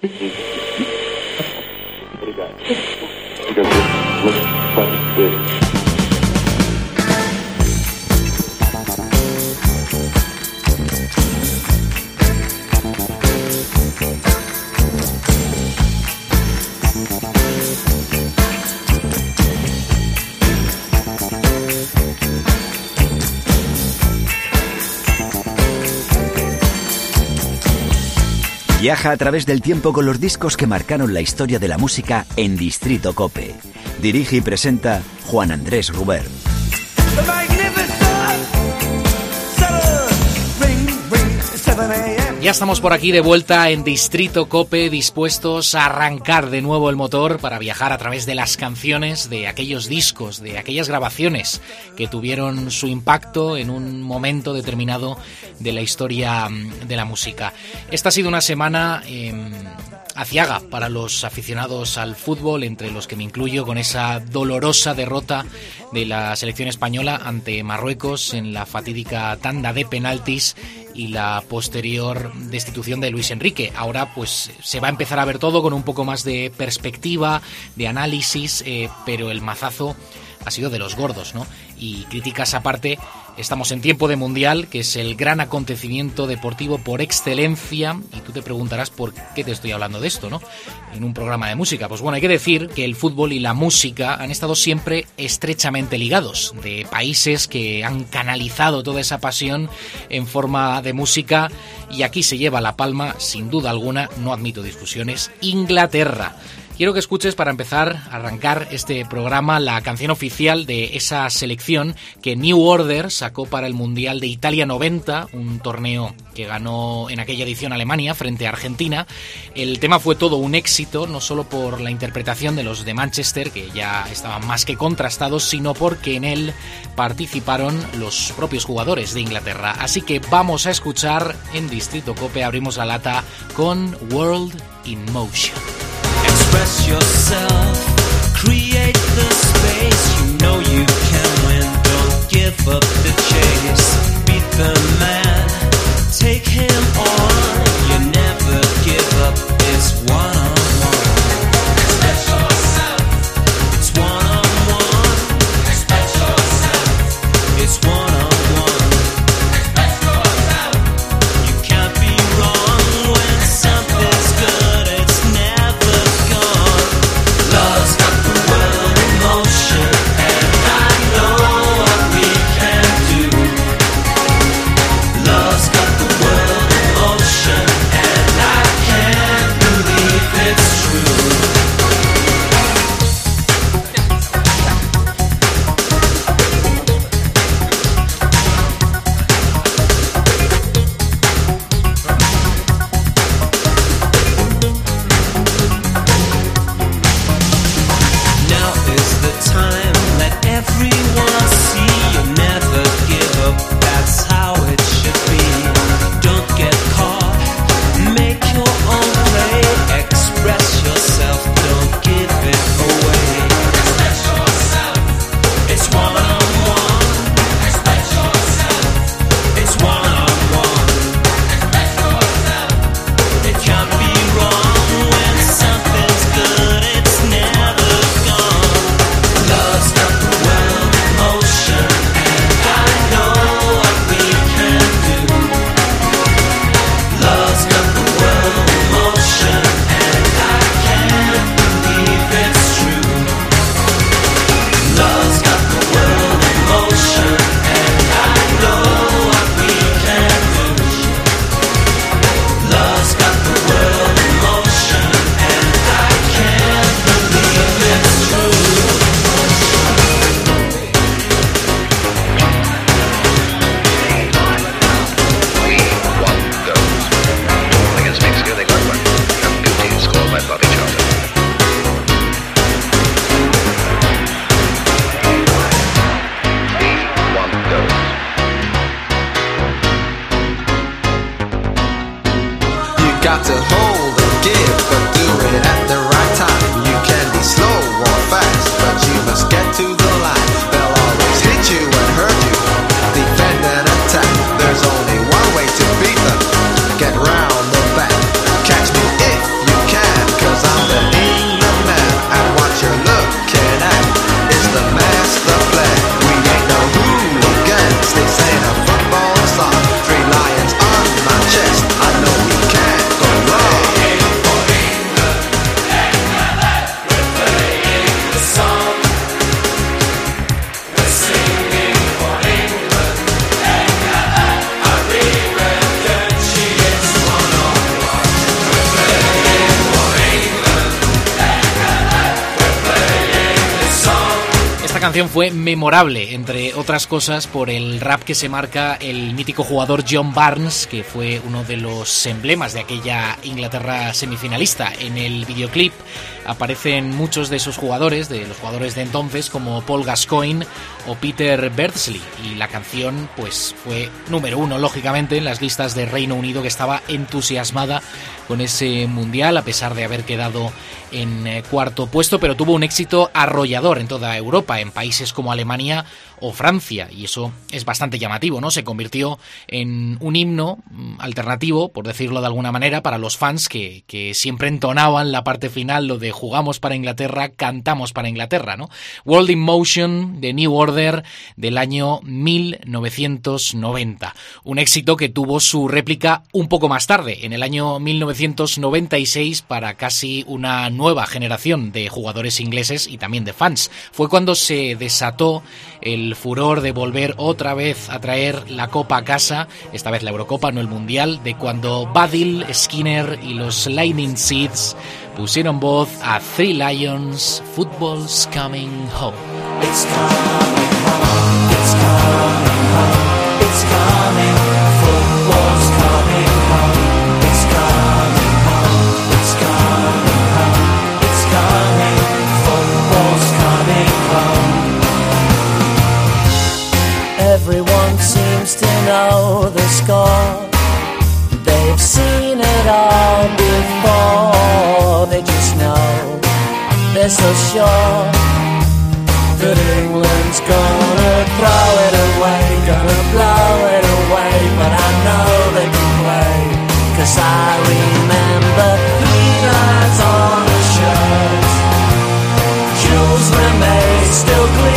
what do you got Viaja a través del tiempo con los discos que marcaron la historia de la música en Distrito Cope. Dirige y presenta Juan Andrés Ruber. Ya estamos por aquí de vuelta en Distrito Cope, dispuestos a arrancar de nuevo el motor para viajar a través de las canciones, de aquellos discos, de aquellas grabaciones que tuvieron su impacto en un momento determinado de la historia mm, de la música. Esta ha sido una semana em, aciaga para los aficionados al fútbol, entre los que me incluyo, con esa dolorosa derrota de la selección española ante Marruecos en la fatídica tanda de penaltis y la posterior destitución de Luis Enrique. Ahora pues se va a empezar a ver todo con un poco más de perspectiva, de análisis, eh, pero el mazazo ha sido de los gordos, ¿no? Y críticas aparte, estamos en tiempo de Mundial, que es el gran acontecimiento deportivo por excelencia, y tú te preguntarás por qué te estoy hablando de esto, ¿no? En un programa de música. Pues bueno, hay que decir que el fútbol y la música han estado siempre estrechamente ligados, de países que han canalizado toda esa pasión en forma de música, y aquí se lleva la palma, sin duda alguna, no admito discusiones, Inglaterra. Quiero que escuches para empezar a arrancar este programa la canción oficial de esa selección que New Order sacó para el Mundial de Italia 90, un torneo que ganó en aquella edición Alemania frente a Argentina. El tema fue todo un éxito, no solo por la interpretación de los de Manchester, que ya estaban más que contrastados, sino porque en él participaron los propios jugadores de Inglaterra. Así que vamos a escuchar en Distrito Cope, abrimos la lata con World in Motion. Take him on. You never give up. It's one on one. Fue memorable, entre otras cosas, por el rap que se marca el mítico jugador John Barnes, que fue uno de los emblemas de aquella Inglaterra semifinalista. En el videoclip aparecen muchos de esos jugadores, de los jugadores de entonces, como Paul Gascoigne o Peter Beardsley. Y la canción, pues, fue número uno, lógicamente, en las listas de Reino Unido, que estaba entusiasmada con ese mundial, a pesar de haber quedado en eh, cuarto puesto, pero tuvo un éxito arrollador en toda Europa, en países como Alemania o Francia, y eso es bastante llamativo, ¿no? Se convirtió en un himno mm, alternativo, por decirlo de alguna manera, para los fans que, que siempre entonaban la parte final, lo de jugamos para Inglaterra, cantamos para Inglaterra, ¿no? World in Motion de New Order del año 1990. Un éxito que tuvo su réplica un poco más tarde, en el año 1996, para casi una nueva generación de jugadores ingleses y también de fans. Fue cuando se desató el furor de volver otra vez a traer la Copa a casa, esta vez la Eurocopa, no el Mundial, de cuando Badil, Skinner y los Lightning Seeds pusieron voz a Three Lions, Football's Coming Home. Know the score. They've seen it all before. They just know they're so sure that England's gonna throw it away, gonna blow it away, but I know they can play, cause I remember three lines on a shirt, Jules Rimet still gleaming,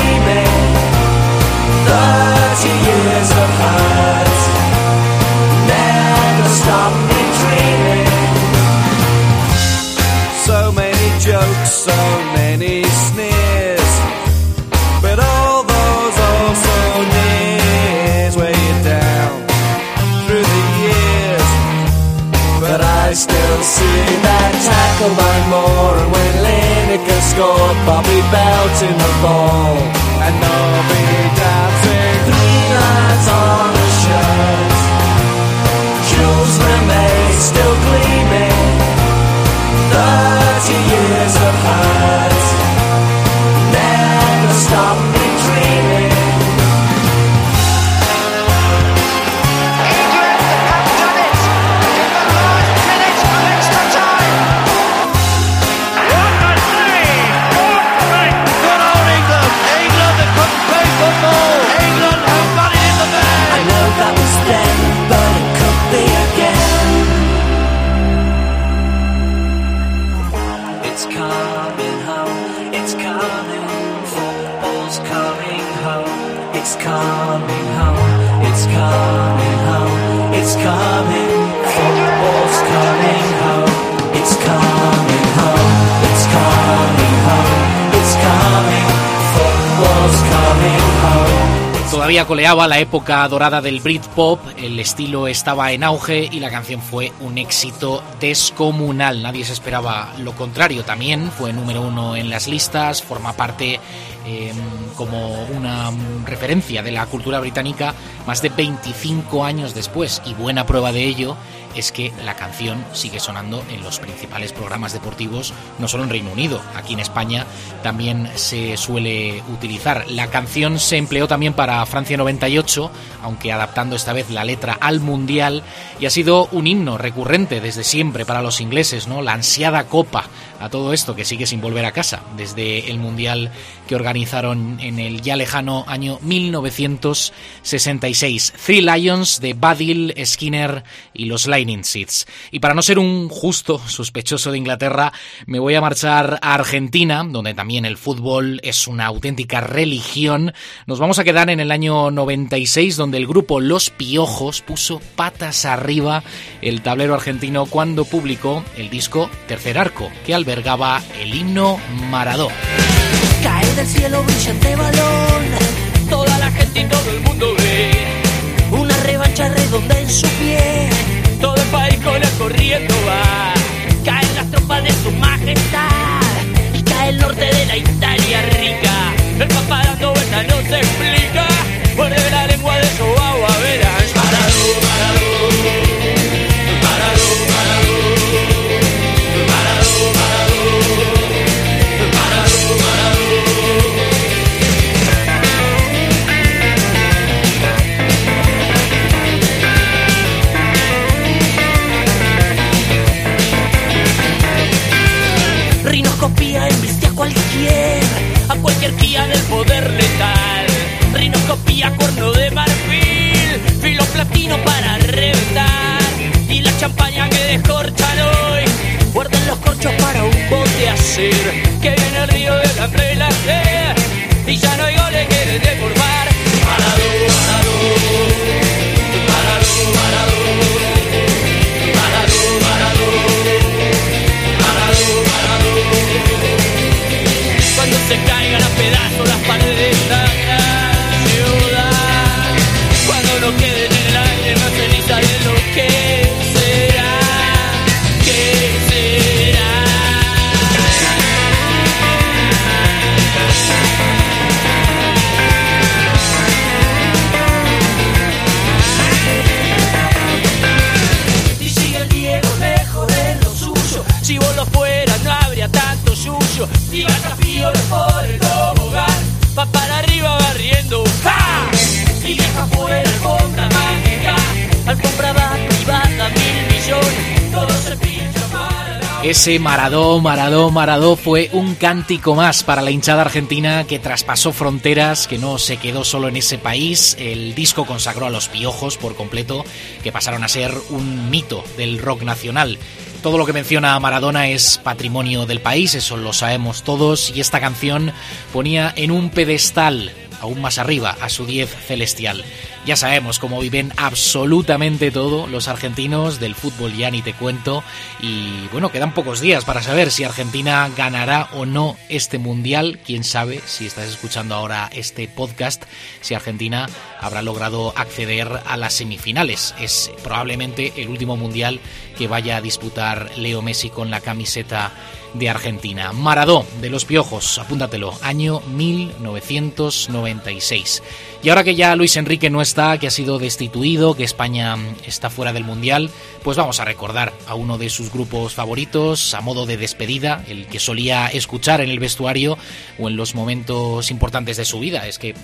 Coleaba la época dorada del Britpop, el estilo estaba en auge y la canción fue un éxito descomunal. Nadie se esperaba lo contrario. También fue número uno en las listas, forma parte eh, como una referencia de la cultura británica más de 25 años después. Y buena prueba de ello es que la canción sigue sonando en los principales programas deportivos, no solo en Reino Unido, aquí en España también se suele utilizar. La canción se empleó también para Francia 98, aunque adaptando esta vez la letra al Mundial, y ha sido un himno recurrente desde siempre para los ingleses, ¿no? La ansiada copa a todo esto que sigue sin volver a casa desde el Mundial que organizaron en el ya lejano año 1966. Three Lions de Badil, Skinner y los Lightning Seeds. Y para no ser un justo sospechoso de Inglaterra, me voy a marchar a Argentina, donde también el fútbol es una auténtica religión. Nos vamos a quedar en el año 96, donde el grupo Los Piojos puso patas arriba el tablero argentino cuando publicó el disco Tercer Arco, que albergaba el himno Maradó. Cae del cielo brillante balón, toda la gente y todo el mundo ve una revancha redonda en su pie, todo el país con el corriendo va. Caen las tropas de su majestad y cae el norte de la Italia rica. El paparazzo no se explica, vuelve la lengua de su agua cualquier, a cualquier guía del poder letal. Rinoscopía, cuerno de marfil, filo platino para reventar. Y la champaña que descorchan hoy, guarden los corchos para un bote hacer. Que viene el río de la sed, y ya no hay goles que deformar. Ese Maradó, Maradó, Maradó fue un cántico más para la hinchada argentina que traspasó fronteras, que no se quedó solo en ese país. El disco consagró a los piojos por completo, que pasaron a ser un mito del rock nacional. Todo lo que menciona Maradona es patrimonio del país, eso lo sabemos todos, y esta canción ponía en un pedestal aún más arriba a su 10 celestial. Ya sabemos cómo viven absolutamente todo los argentinos del fútbol, ya ni te cuento. Y bueno, quedan pocos días para saber si Argentina ganará o no este mundial. Quién sabe si estás escuchando ahora este podcast, si Argentina habrá logrado acceder a las semifinales. Es probablemente el último mundial que vaya a disputar Leo Messi con la camiseta de Argentina. Maradó de los Piojos, apúntatelo, año 1996. Y ahora que ya Luis Enrique no que ha sido destituido, que España está fuera del Mundial, pues vamos a recordar a uno de sus grupos favoritos, a modo de despedida, el que solía escuchar en el vestuario o en los momentos importantes de su vida. Es que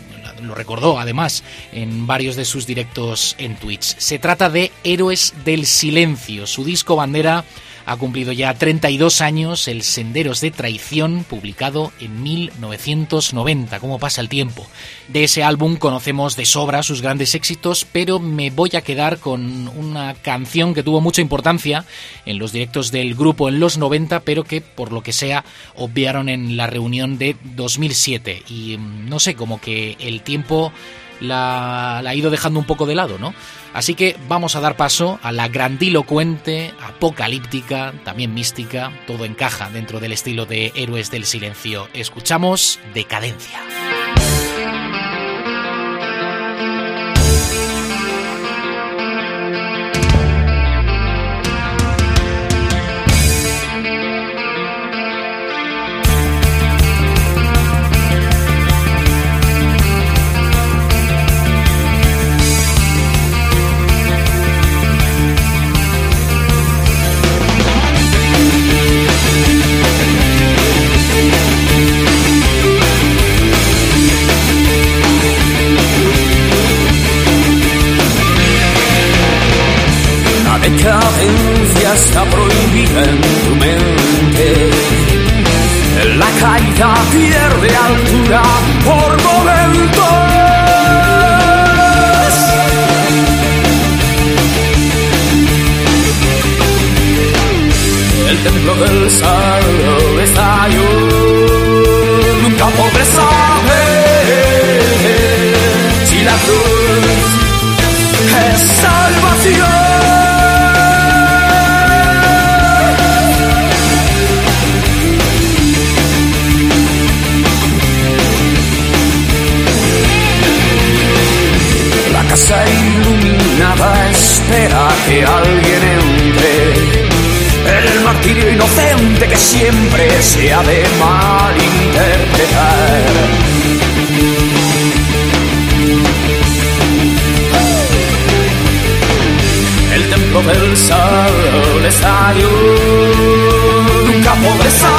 lo recordó además en varios de sus directos en Twitch. Se trata de Héroes del Silencio, su disco bandera ha cumplido ya 32 años el Senderos de Traición, publicado en 1990. ¿Cómo pasa el tiempo? De ese álbum conocemos de sobra sus grandes éxitos, pero me voy a quedar con una canción que tuvo mucha importancia en los directos del grupo en los 90, pero que por lo que sea obviaron en la reunión de 2007. Y mm, no sé, como que el tiempo la, la, ha ido dejando un poco de lado, ¿no? Así que vamos a dar paso a la grandilocuente, apocalíptica, también mística, todo encaja dentro del estilo de Héroes del Silencio. Escuchamos Decadencia. Está prohibida en tu mente. La caída pierde altura por momentos. El templo del salvo estalló. Nunca podré saber si la cruz es salvación. Espera que alguien entre. El martirio inocente que siempre se ha de malinterpretar. El templo del sol estalló. Nunca podré saber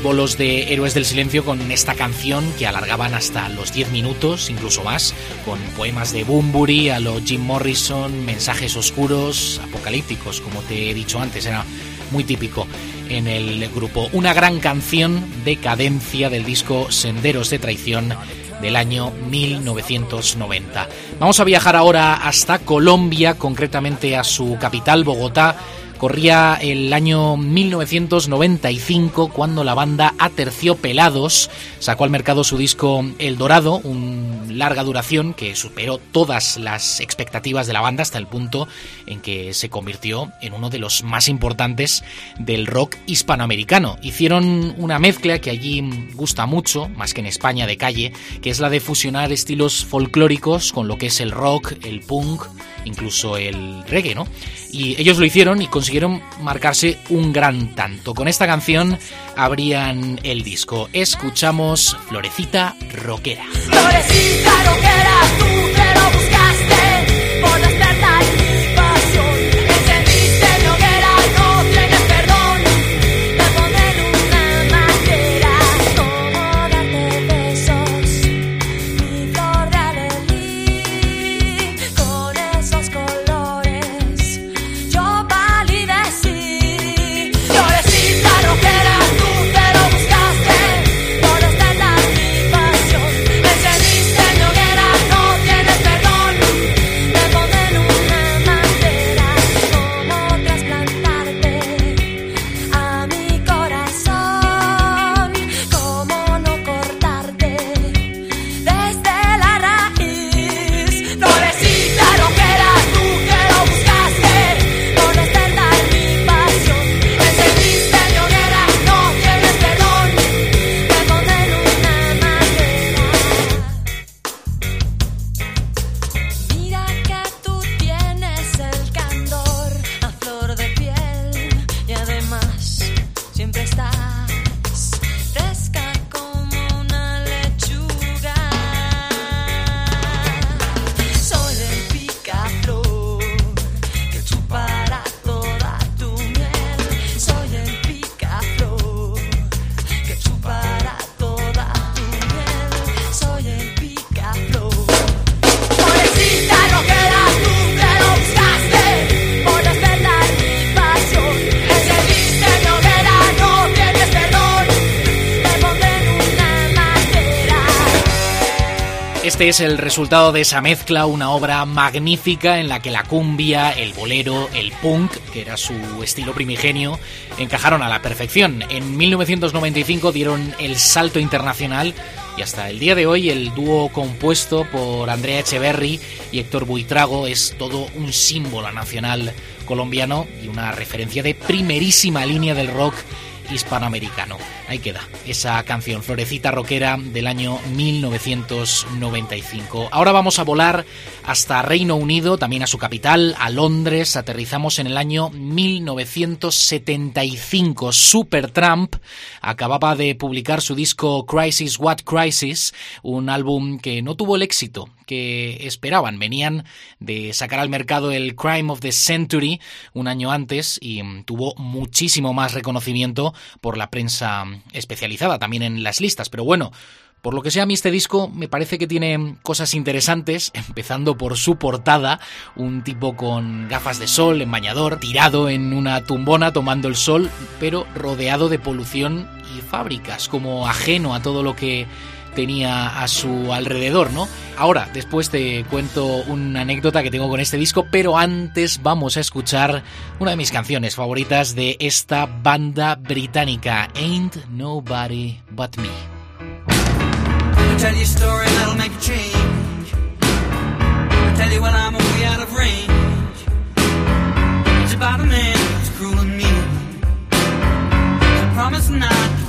los bolos de Héroes del Silencio con esta canción que alargaban hasta los 10 minutos, incluso más, con poemas de Bumburi a lo Jim Morrison, mensajes oscuros, apocalípticos, como te he dicho antes, era muy típico en el grupo. Una gran canción de cadencia del disco Senderos de Traición del año 1990. Vamos a viajar ahora hasta Colombia, concretamente a su capital, Bogotá, Corría el año 1995 cuando la banda Aterciopelados sacó al mercado su disco El Dorado, un larga duración que superó todas las expectativas de la banda hasta el punto en que se convirtió en uno de los más importantes del rock hispanoamericano. Hicieron una mezcla que allí gusta mucho, más que en España de calle, que es la de fusionar estilos folclóricos con lo que es el rock, el punk, incluso el reggae, ¿no? Y ellos lo hicieron y consiguieron marcarse un gran tanto. Con esta canción abrían el disco. Escuchamos Florecita Roquera. Florecita roquera, es el resultado de esa mezcla, una obra magnífica en la que la cumbia, el bolero, el punk, que era su estilo primigenio, encajaron a la perfección. En 1995 dieron el salto internacional y hasta el día de hoy el dúo compuesto por Andrea Echeverry y Héctor Buitrago es todo un símbolo nacional colombiano y una referencia de primerísima línea del rock hispanoamericano. Ahí queda esa canción Florecita Roquera del año 1995. Ahora vamos a volar hasta Reino Unido, también a su capital, a Londres. Aterrizamos en el año 1975. Supertramp acababa de publicar su disco Crisis What Crisis, un álbum que no tuvo el éxito que esperaban. Venían de sacar al mercado el Crime of the Century un año antes y tuvo muchísimo más reconocimiento por la prensa especializada, también en las listas. Pero bueno, por lo que sea, a mí este disco me parece que tiene cosas interesantes, empezando por su portada, un tipo con gafas de sol, en bañador, tirado en una tumbona tomando el sol, pero rodeado de polución y fábricas, como ajeno a todo lo que tenía a su alrededor, ¿no? Ahora, después te cuento una anécdota que tengo con este disco, pero antes vamos a escuchar una de mis canciones favoritas de esta banda británica, Ain't Nobody But Me. I'll tell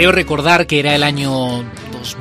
Creo recordar que era el año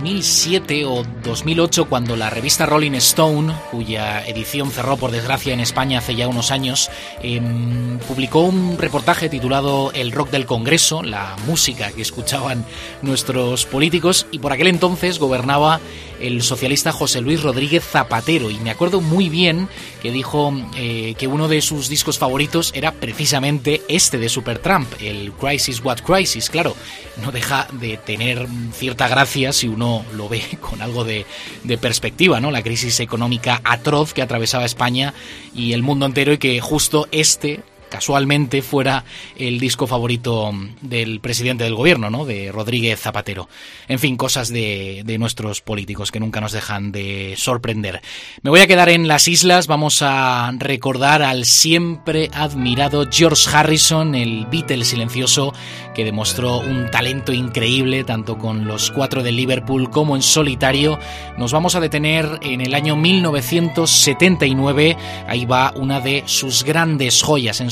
2007 o 2008 cuando la revista Rolling Stone, cuya edición cerró por desgracia en España hace ya unos años, em, publicó un reportaje titulado El rock del Congreso, la música que escuchaban nuestros políticos y por aquel entonces gobernaba el socialista José Luis Rodríguez Zapatero. Y me acuerdo muy bien que dijo eh, que uno de sus discos favoritos era precisamente este de Supertramp, el Crisis What Crisis, claro, no deja de tener cierta gracia si uno lo ve con algo de, de, perspectiva, ¿no? La crisis económica atroz que atravesaba España y el mundo entero y que justo este casualmente fuera el disco favorito del presidente del gobierno, ¿no? De Rodríguez Zapatero. En fin, cosas de, de, nuestros políticos que nunca nos dejan de sorprender. Me voy a quedar en las islas, vamos a recordar al siempre admirado George Harrison, el Beatle silencioso, que demostró un talento increíble tanto con los cuatro de Liverpool como en solitario. Nos vamos a detener en el año 1979, ahí va una de sus grandes joyas en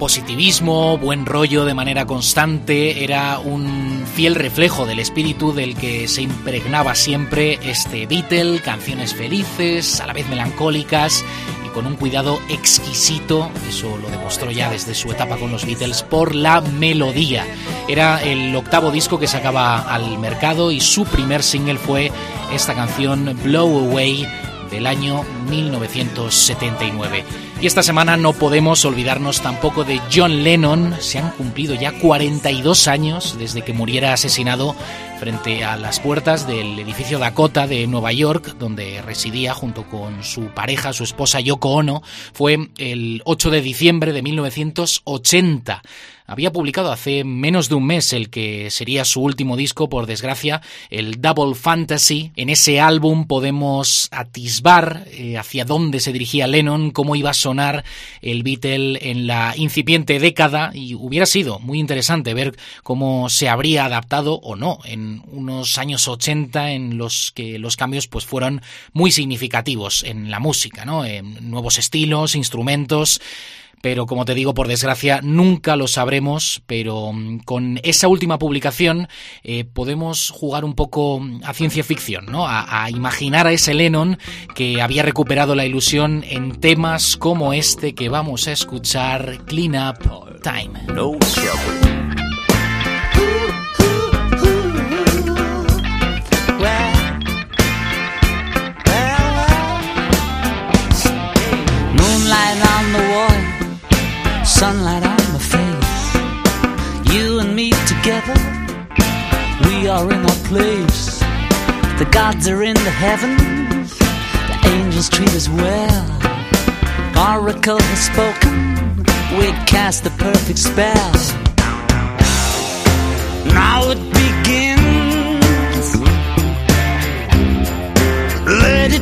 positivismo, buen rollo de manera constante, era un fiel reflejo del espíritu del que se impregnaba siempre este Beatle, canciones felices, a la vez melancólicas y con un cuidado exquisito, eso lo demostró ya desde su etapa con los Beatles, por la melodía. Era el octavo disco que sacaba al mercado y su primer single fue esta canción Blow Away del año 1979. Y esta semana no podemos olvidarnos tampoco de John Lennon. Se han cumplido ya 42 años desde que muriera asesinado frente a las puertas del edificio Dakota de Nueva York, donde residía junto con su pareja, su esposa Yoko Ono. Fue el 8 de diciembre de 1980. Había publicado hace menos de un mes el que sería su último disco, por desgracia, el Double Fantasy. En ese álbum podemos atisbar eh, hacia dónde se dirigía Lennon, cómo iba a sonar el Beatle en la incipiente década y hubiera sido muy interesante ver cómo se habría adaptado o no en unos años 80 en los que los cambios pues fueron muy significativos en la música, ¿no? En nuevos estilos, instrumentos, pero como te digo, por desgracia, nunca lo sabremos, pero mm, con esa última publicación eh, podemos jugar un poco a ciencia ficción, ¿no? A, imaginar a ese Lennon que había recuperado la ilusión en temas como este que vamos a escuchar, Clean Up Time. No. Sunlight on my face. You and me together, we are in our place. The gods are in the heavens, the angels treat us well. Oracle has spoken, we cast the perfect spell. Now it begins. Let it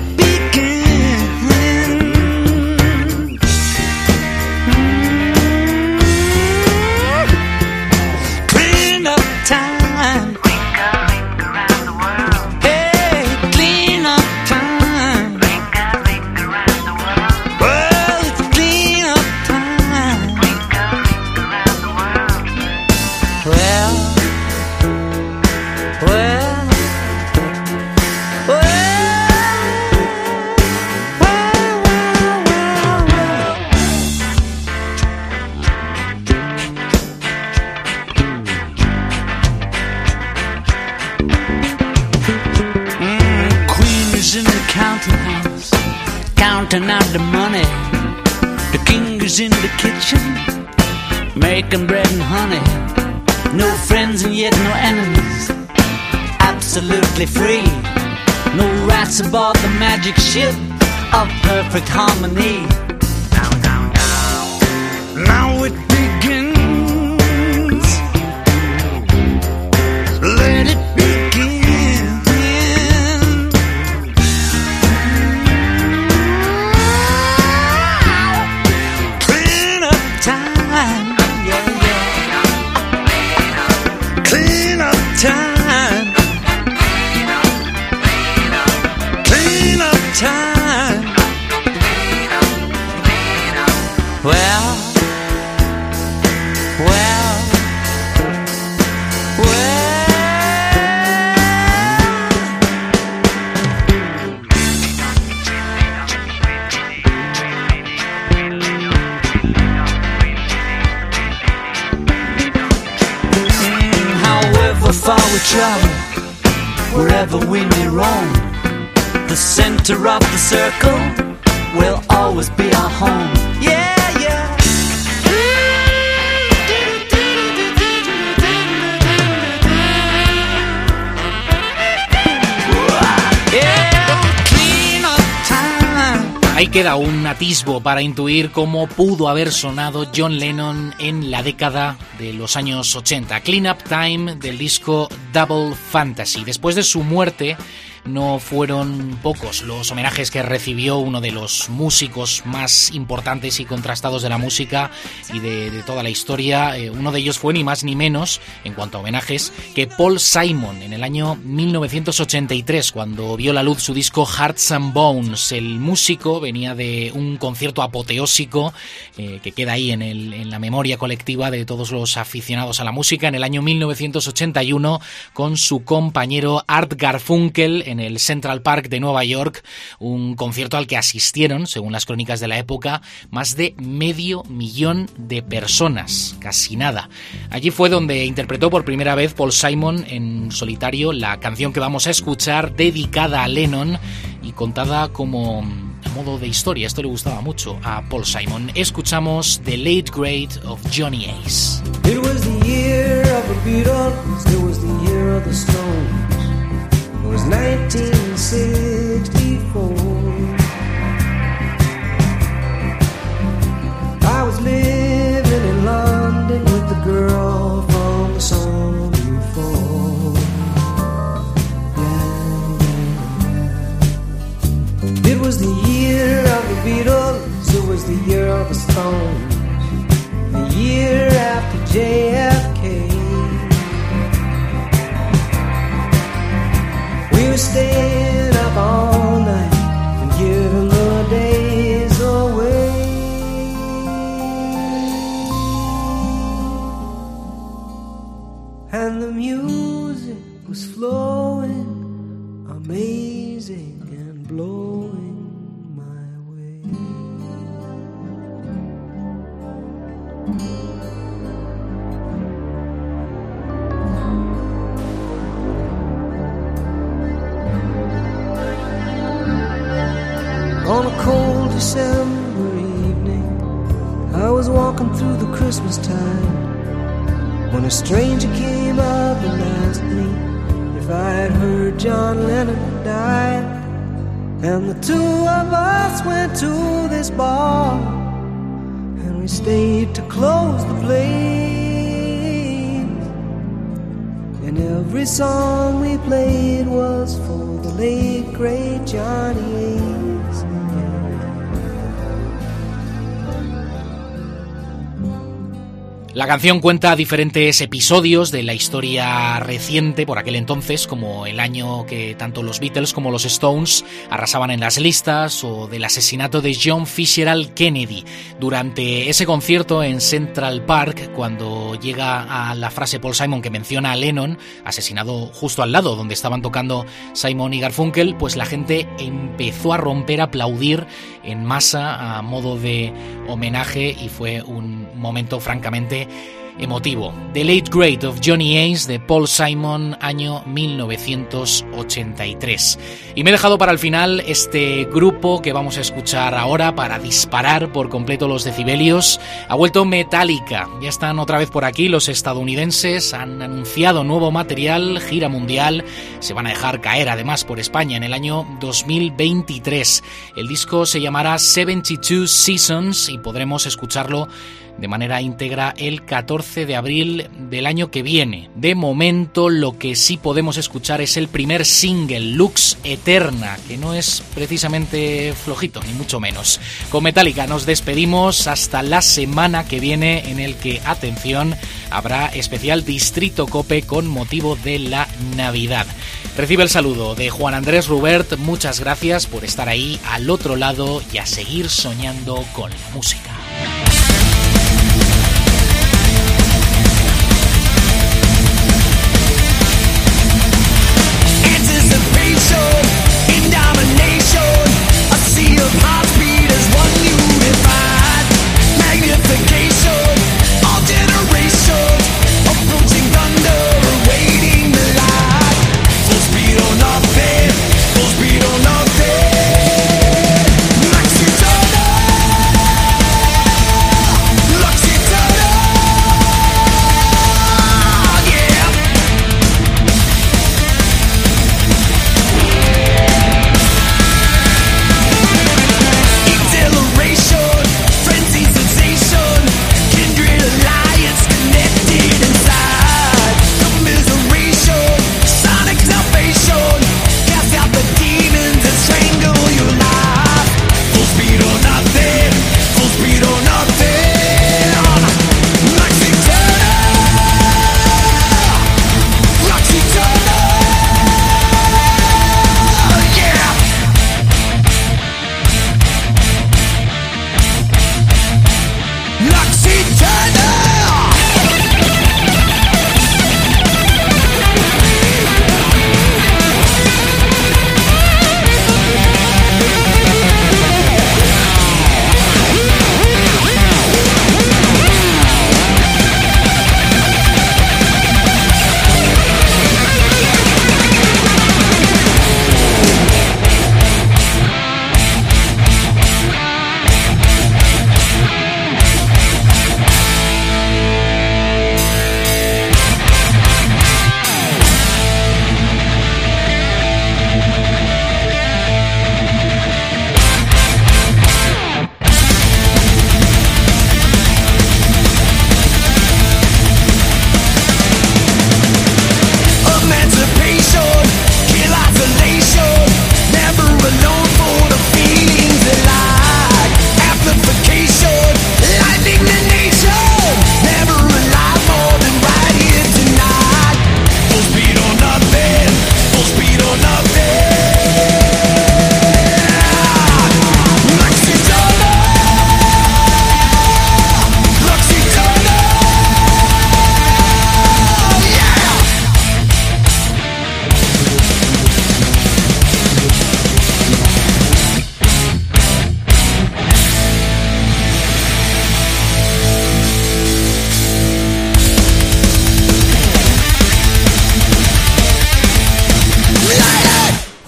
counting out the money. The king is in the kitchen, making bread and honey. No friends and yet no enemies, absolutely free. No rats aboard the magic ship of perfect harmony. However far we travel, wherever we may roam, the center of the circle will always be our home. Yeah, Ahí queda un atisbo para intuir cómo pudo haber sonado John Lennon en la década de los años 80. Clean Up Time del disco Double Fantasy. Después de su muerte, no fueron pocos los homenajes que recibió uno de los músicos más importantes y contrastados de la música y de, toda la historia. Eh, uno de ellos fue ni más ni menos, en cuanto a homenajes, que Paul Simon en el año 1983, cuando vio la luz su disco Hearts and Bones. El músico venía de un concierto apoteósico eh, que queda ahí en, en la memoria colectiva de todos los aficionados a la música en el año 1981 con su compañero Art Garfunkel en el Central Park de Nueva York, un concierto al que asistieron, según las crónicas de la época, más de medio millón de personas, casi nada. Allí fue donde interpretó por primera vez Paul Simon en solitario la canción que vamos a escuchar, dedicada a Lennon y contada como a modo de historia. Esto le gustaba mucho a Paul Simon. Escuchamos The Late Great of Johnny Ace. was 1964. I was living in London with the girl from the song before. Yeah, yeah. It was the year of the Beatles, it was the year of the Stones, the year after JFK. stand up on December evening, I was walking through the Christmas time when a stranger came up and asked me if I had heard John Lennon die. And the two of us went to this bar and we stayed to close the place. And every song we played was for the late great Johnny La canción cuenta diferentes episodios de la historia reciente por aquel entonces, como el año que tanto los Beatles como los Stones arrasaban en las listas, o del asesinato de John Fitzgerald Kennedy. Durante ese concierto en Central Park, cuando llega a la frase Paul Simon que menciona a Lennon, asesinado justo al lado donde estaban tocando Simon y Garfunkel, pues la gente empezó a romper, a aplaudir en masa a modo de homenaje y fue un momento francamente emotivo. The Late Great of Johnny Ace de Paul Simon, año 1983. Y me he dejado para el final este grupo que vamos a escuchar ahora para disparar por completo los decibelios. Ha vuelto Metallica. Ya están otra vez por aquí los estadounidenses. Han anunciado nuevo material, gira mundial. Se van a dejar caer además por España en el año 2023. El disco se llamará 72 Seasons y podremos escucharlo de manera íntegra el 14 de abril del año que viene. De momento lo que sí podemos escuchar es el primer single, Lux Eterna, que no es precisamente flojito, ni mucho menos. Con Metallica nos despedimos hasta la semana que viene en el que, atención, habrá especial Distrito Cope con motivo de la Navidad. Recibe el saludo de Juan Andrés Rubert, muchas gracias por estar ahí al otro lado y a seguir soñando con la música.